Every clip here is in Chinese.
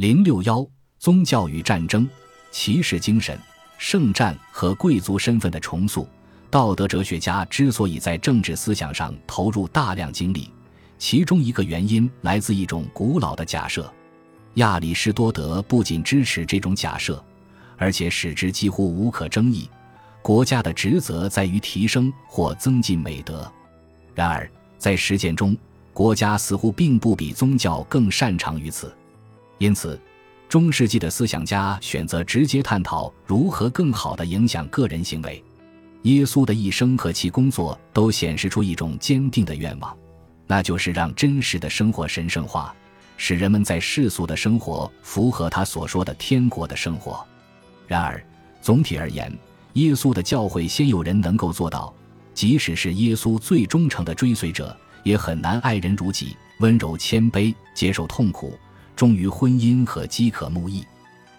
零六幺，宗教与战争，骑士精神、圣战和贵族身份的重塑。道德哲学家之所以在政治思想上投入大量精力，其中一个原因来自一种古老的假设。亚里士多德不仅支持这种假设，而且使之几乎无可争议：国家的职责在于提升或增进美德。然而，在实践中，国家似乎并不比宗教更擅长于此。因此，中世纪的思想家选择直接探讨如何更好地影响个人行为。耶稣的一生和其工作都显示出一种坚定的愿望，那就是让真实的生活神圣化，使人们在世俗的生活符合他所说的天国的生活。然而，总体而言，耶稣的教诲先有人能够做到，即使是耶稣最忠诚的追随者，也很难爱人如己，温柔谦卑，接受痛苦。忠于婚姻和饥渴慕义，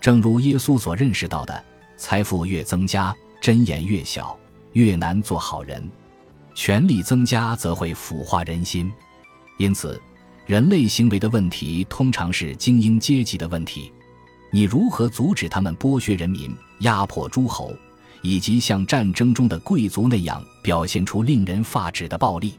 正如耶稣所认识到的，财富越增加，箴言越小，越难做好人；权力增加，则会腐化人心。因此，人类行为的问题通常是精英阶级的问题。你如何阻止他们剥削人民、压迫诸侯，以及像战争中的贵族那样表现出令人发指的暴力？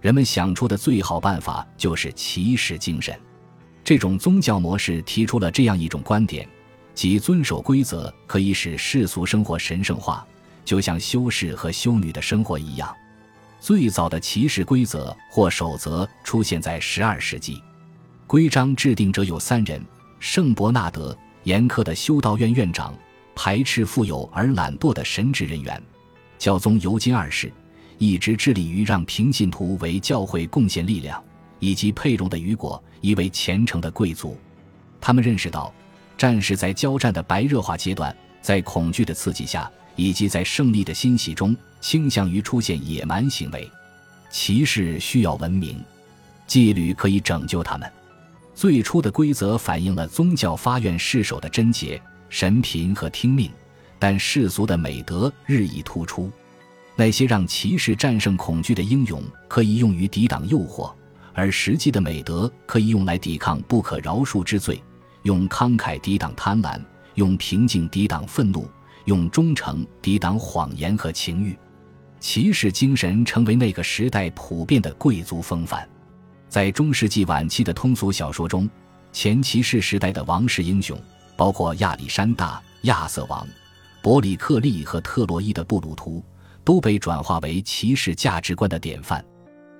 人们想出的最好办法就是骑士精神。这种宗教模式提出了这样一种观点，即遵守规则可以使世俗生活神圣化，就像修士和修女的生活一样。最早的骑士规则或守则出现在十二世纪，规章制定者有三人：圣伯纳德，严苛的修道院院长，排斥富有而懒惰的神职人员；教宗尤金二世，一直致力于让平信徒为教会贡献力量。以及佩戎的雨果，一位虔诚的贵族，他们认识到，战士在交战的白热化阶段，在恐惧的刺激下，以及在胜利的欣喜中，倾向于出现野蛮行为。骑士需要文明，纪律可以拯救他们。最初的规则反映了宗教发愿誓守的贞洁、神贫和听命，但世俗的美德日益突出。那些让骑士战胜恐惧的英勇，可以用于抵挡诱惑。而实际的美德可以用来抵抗不可饶恕之罪，用慷慨抵挡贪婪，用平静抵挡愤怒，用忠诚抵挡谎言和情欲。骑士精神成为那个时代普遍的贵族风范。在中世纪晚期的通俗小说中，前骑士时代的王室英雄，包括亚历山大、亚瑟王、伯里克利和特洛伊的布鲁图，都被转化为骑士价值观的典范。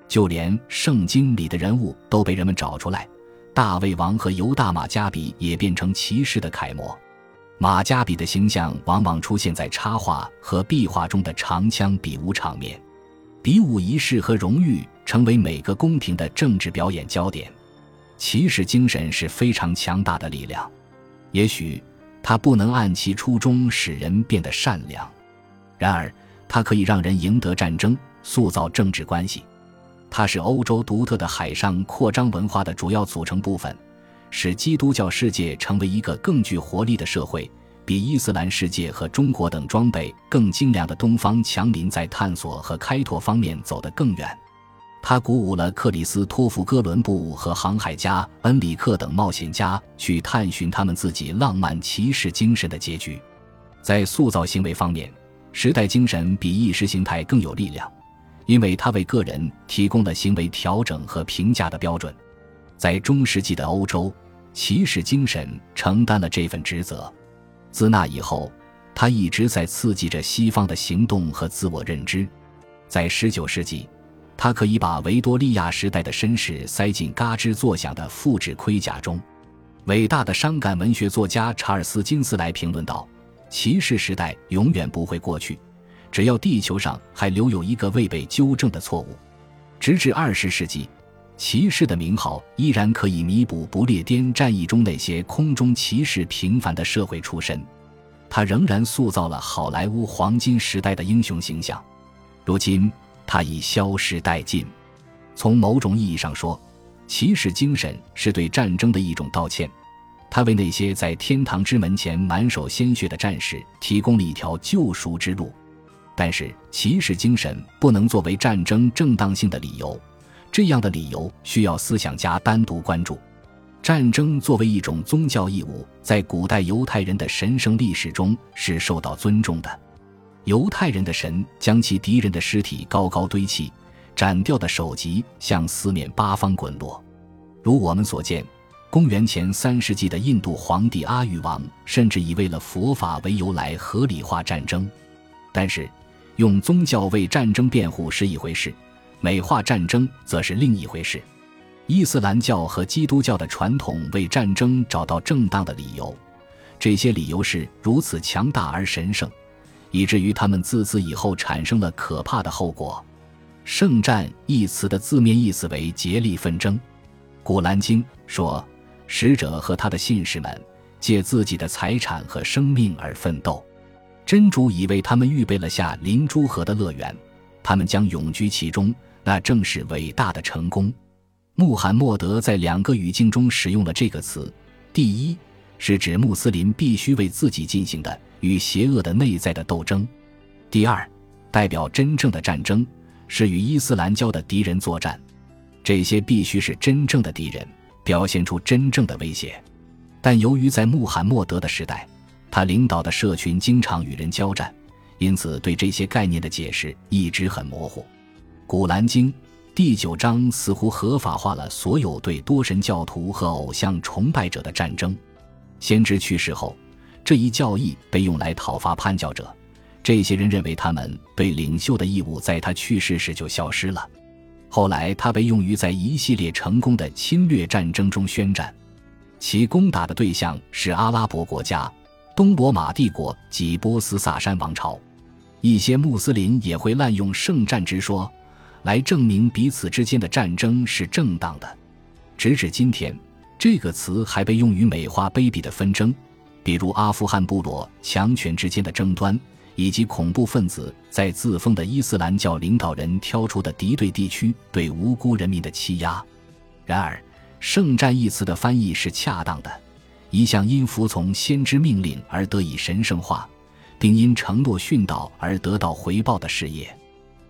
就连圣经里的人物都被人们找出来，大卫王和犹大马加比也变成骑士的楷模。马加比的形象往往出现在插画和壁画中的长枪比武场面，比武仪式和荣誉成为每个宫廷的政治表演焦点。骑士精神是非常强大的力量，也许它不能按其初衷使人变得善良，然而它可以让人赢得战争，塑造政治关系。它是欧洲独特的海上扩张文化的主要组成部分，使基督教世界成为一个更具活力的社会，比伊斯兰世界和中国等装备更精良的东方强邻在探索和开拓方面走得更远。它鼓舞了克里斯托弗·哥伦布和航海家恩里克等冒险家去探寻他们自己浪漫骑士精神的结局。在塑造行为方面，时代精神比意识形态更有力量。因为他为个人提供了行为调整和评价的标准，在中世纪的欧洲，骑士精神承担了这份职责。自那以后，他一直在刺激着西方的行动和自我认知。在19世纪，他可以把维多利亚时代的绅士塞进嘎吱作响的复制盔甲中。伟大的伤感文学作家查尔斯·金斯莱评论道：“骑士时代永远不会过去。”只要地球上还留有一个未被纠正的错误，直至二十世纪，骑士的名号依然可以弥补不列颠战役中那些空中骑士平凡的社会出身。他仍然塑造了好莱坞黄金时代的英雄形象。如今，他已消失殆尽。从某种意义上说，骑士精神是对战争的一种道歉。他为那些在天堂之门前满手鲜血的战士提供了一条救赎之路。但是，骑士精神不能作为战争正当性的理由，这样的理由需要思想家单独关注。战争作为一种宗教义务，在古代犹太人的神圣历史中是受到尊重的。犹太人的神将其敌人的尸体高高堆砌，斩掉的首级向四面八方滚落。如我们所见，公元前三世纪的印度皇帝阿育王甚至以为了佛法为由来合理化战争。但是，用宗教为战争辩护是一回事，美化战争则是另一回事。伊斯兰教和基督教的传统为战争找到正当的理由，这些理由是如此强大而神圣，以至于他们自此以后产生了可怕的后果。圣战一词的字面意思为竭力纷争，《古兰经》说，使者和他的信士们借自己的财产和生命而奋斗，真主已为他们预备了下临诸河的乐园，他们将永居其中，那正是伟大的成功。穆罕默德在两个语境中使用了这个词：第一，是指穆斯林必须为自己进行的与邪恶的内在的斗争；第二，代表真正的战争，是与伊斯兰教的敌人作战。这些必须是真正的敌人，表现出真正的威胁。但由于在穆罕默德的时代，他领导的社群经常与人交战，因此对这些概念的解释一直很模糊。《古兰经》。第九章似乎合法化了所有对多神教徒和偶像崇拜者的战争。先知去世后，这一教义被用来讨伐叛教者。这些人认为他们对领袖的义务在他去世时就消失了。后来，他被用于在一系列成功的侵略战争中宣战，其攻打的对象是阿拉伯国家、东罗马帝国及波斯萨珊王朝。一些穆斯林也会滥用圣战之说。来证明彼此之间的战争是正当的。直至今天，这个词还被用于美化卑鄙的纷争，比如阿富汗部落强权之间的争端，以及恐怖分子在自封的伊斯兰教领导人挑出的敌对地区对无辜人民的欺压。然而，“圣战”一词的翻译是恰当的，一项因服从先知命令而得以神圣化，并因承诺殉道而得到回报的事业。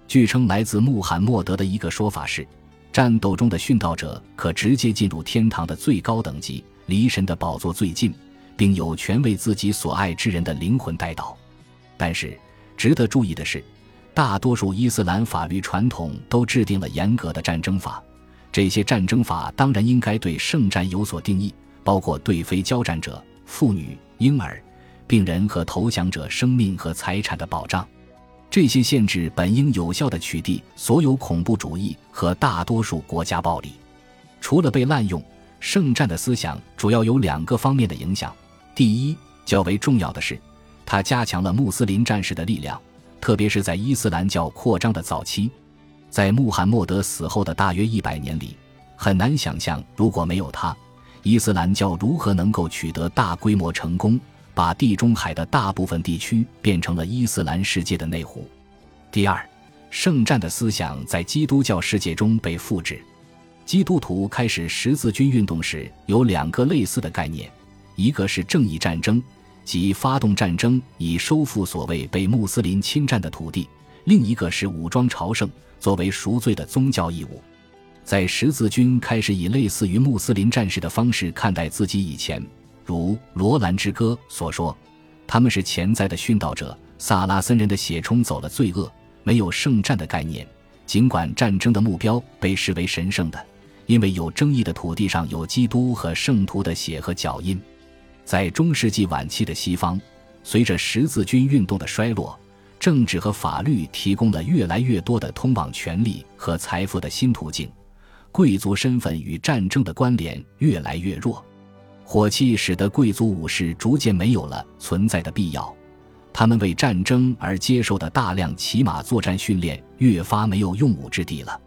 据称，来自穆罕默德的一个说法是，战斗中的殉道者可直接进入天堂的最高等级，离神的宝座最近，并有权为自己所爱之人的灵魂带祷。但是，值得注意的是，大多数伊斯兰法律传统都制定了严格的战争法，这些战争法当然应该对圣战有所定义，包括对非交战者、妇女、婴儿、病人和投降者生命和财产的保障。这些限制本应有效地取缔所有恐怖主义和大多数国家暴力。除了被滥用，圣战的思想主要有两个方面的影响。第一，较为重要的是，它加强了穆斯林战士的力量，特别是在伊斯兰教扩张的早期。在穆罕默德死后的大约一百年里，很难想象如果没有他，伊斯兰教如何能够取得大规模成功。把地中海的大部分地区变成了伊斯兰世界的内湖。第二，圣战的思想在基督教世界中被复制。基督徒开始十字军运动时有两个类似的概念：一个是正义战争，即发动战争以收复所谓被穆斯林侵占的土地；另一个是武装朝圣，作为赎罪的宗教义务。在十字军开始以类似于穆斯林战士的方式看待自己以前。如《罗兰之歌》所说，他们是潜在的殉道者。萨拉森人的血冲走了罪恶，没有圣战的概念。尽管战争的目标被视为神圣的，因为有争议的土地上有基督和圣徒的血和脚印。在中世纪晚期的西方，随着十字军运动的衰落，政治和法律提供了越来越多的通往权力和财富的新途径，贵族身份与战争的关联越来越弱。火器使得贵族武士逐渐没有了存在的必要，他们为战争而接受的大量骑马作战训练越发没有用武之地了。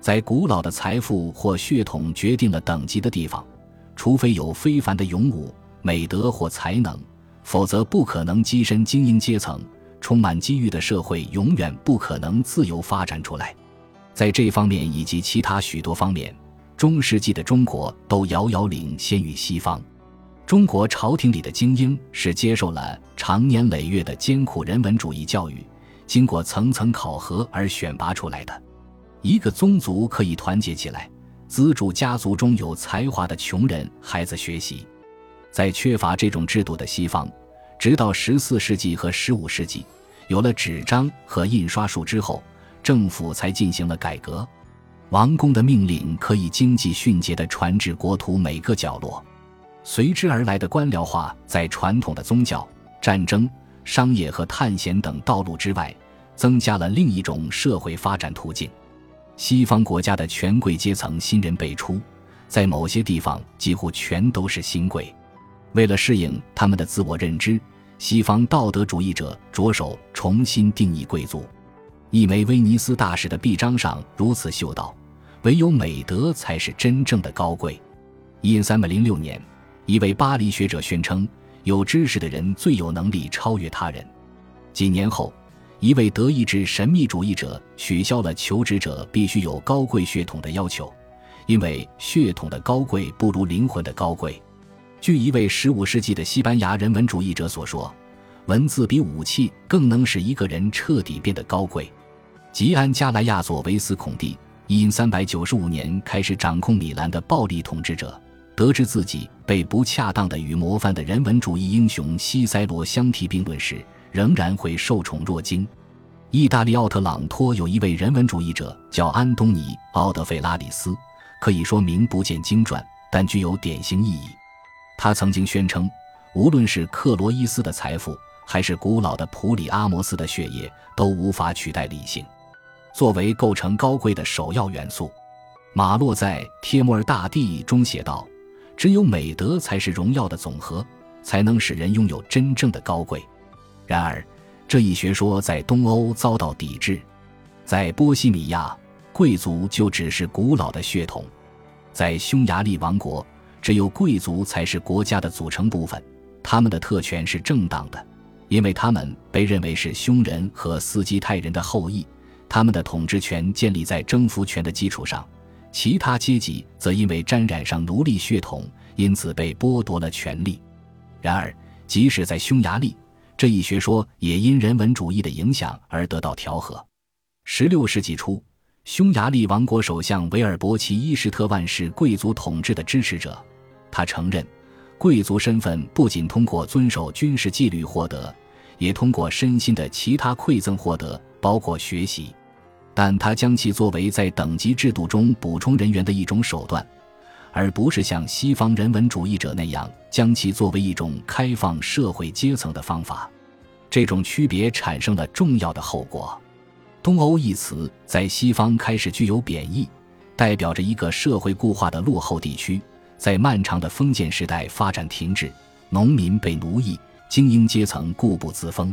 在古老的财富或血统决定了等级的地方，除非有非凡的勇武、美德或才能，否则不可能跻身精英阶层。充满机遇的社会永远不可能自由发展出来。在这方面以及其他许多方面。中世纪的中国都遥遥领先于西方。中国朝廷里的精英是接受了长年累月的艰苦人文主义教育，经过层层考核而选拔出来的。一个宗族可以团结起来，资助家族中有才华的穷人孩子学习。在缺乏这种制度的西方，直到十四世纪和十五世纪，有了纸张和印刷术之后，政府才进行了改革。王公的命令可以经济迅捷地传至国土每个角落，随之而来的官僚化，在传统的宗教、战争、商业和探险等道路之外，增加了另一种社会发展途径。西方国家的权贵阶层新人辈出，在某些地方几乎全都是新贵。为了适应他们的自我认知，西方道德主义者着手重新定义贵族。一枚威尼斯大使的臂章上如此绣道：“唯有美德才是真正的高贵。”一三零六年，一位巴黎学者宣称：“有知识的人最有能力超越他人。”几年后，一位德意志神秘主义者取消了求职者必须有高贵血统的要求，因为血统的高贵不如灵魂的高贵。据一位15世纪的西班牙人文主义者所说，文字比武器更能使一个人彻底变得高贵。吉安加莱亚佐维斯孔蒂因395年开始掌控米兰的暴力统治者，得知自己被不恰当的与模范的人文主义英雄西塞罗相提并论时，仍然会受宠若惊。意大利奥特朗托有一位人文主义者叫安东尼奥德费拉里斯，可以说名不见经传，但具有典型意义。他曾经宣称，无论是克罗伊斯的财富，还是古老的普里阿摩斯的血液，都无法取代理性，作为构成高贵的首要元素。马洛在《帖木儿大帝》中写道：“只有美德才是荣耀的总和，才能使人拥有真正的高贵。”然而，这一学说在东欧遭到抵制。在波西米亚，贵族就只是古老的血统；在匈牙利王国。只有贵族才是国家的组成部分，他们的特权是正当的，因为他们被认为是匈人和斯基泰人的后裔。他们的统治权建立在征服权的基础上，其他阶级则因为沾染上奴隶血统，因此被剥夺了权利。然而，即使在匈牙利，这一学说也因人文主义的影响而得到调和。十六世纪初，匈牙利王国首相维尔博奇伊什特万是贵族统治的支持者。他承认，贵族身份不仅通过遵守军事纪律获得，也通过身心的其他馈赠获得，包括学习。但他将其作为在等级制度中补充人员的一种手段，而不是像西方人文主义者那样将其作为一种开放社会阶层的方法。这种区别产生了重要的后果：“东欧”一词在西方开始具有贬义，代表着一个社会固化的落后地区。在漫长的封建时代发展停滞，农民被奴役，精英阶层固步自封。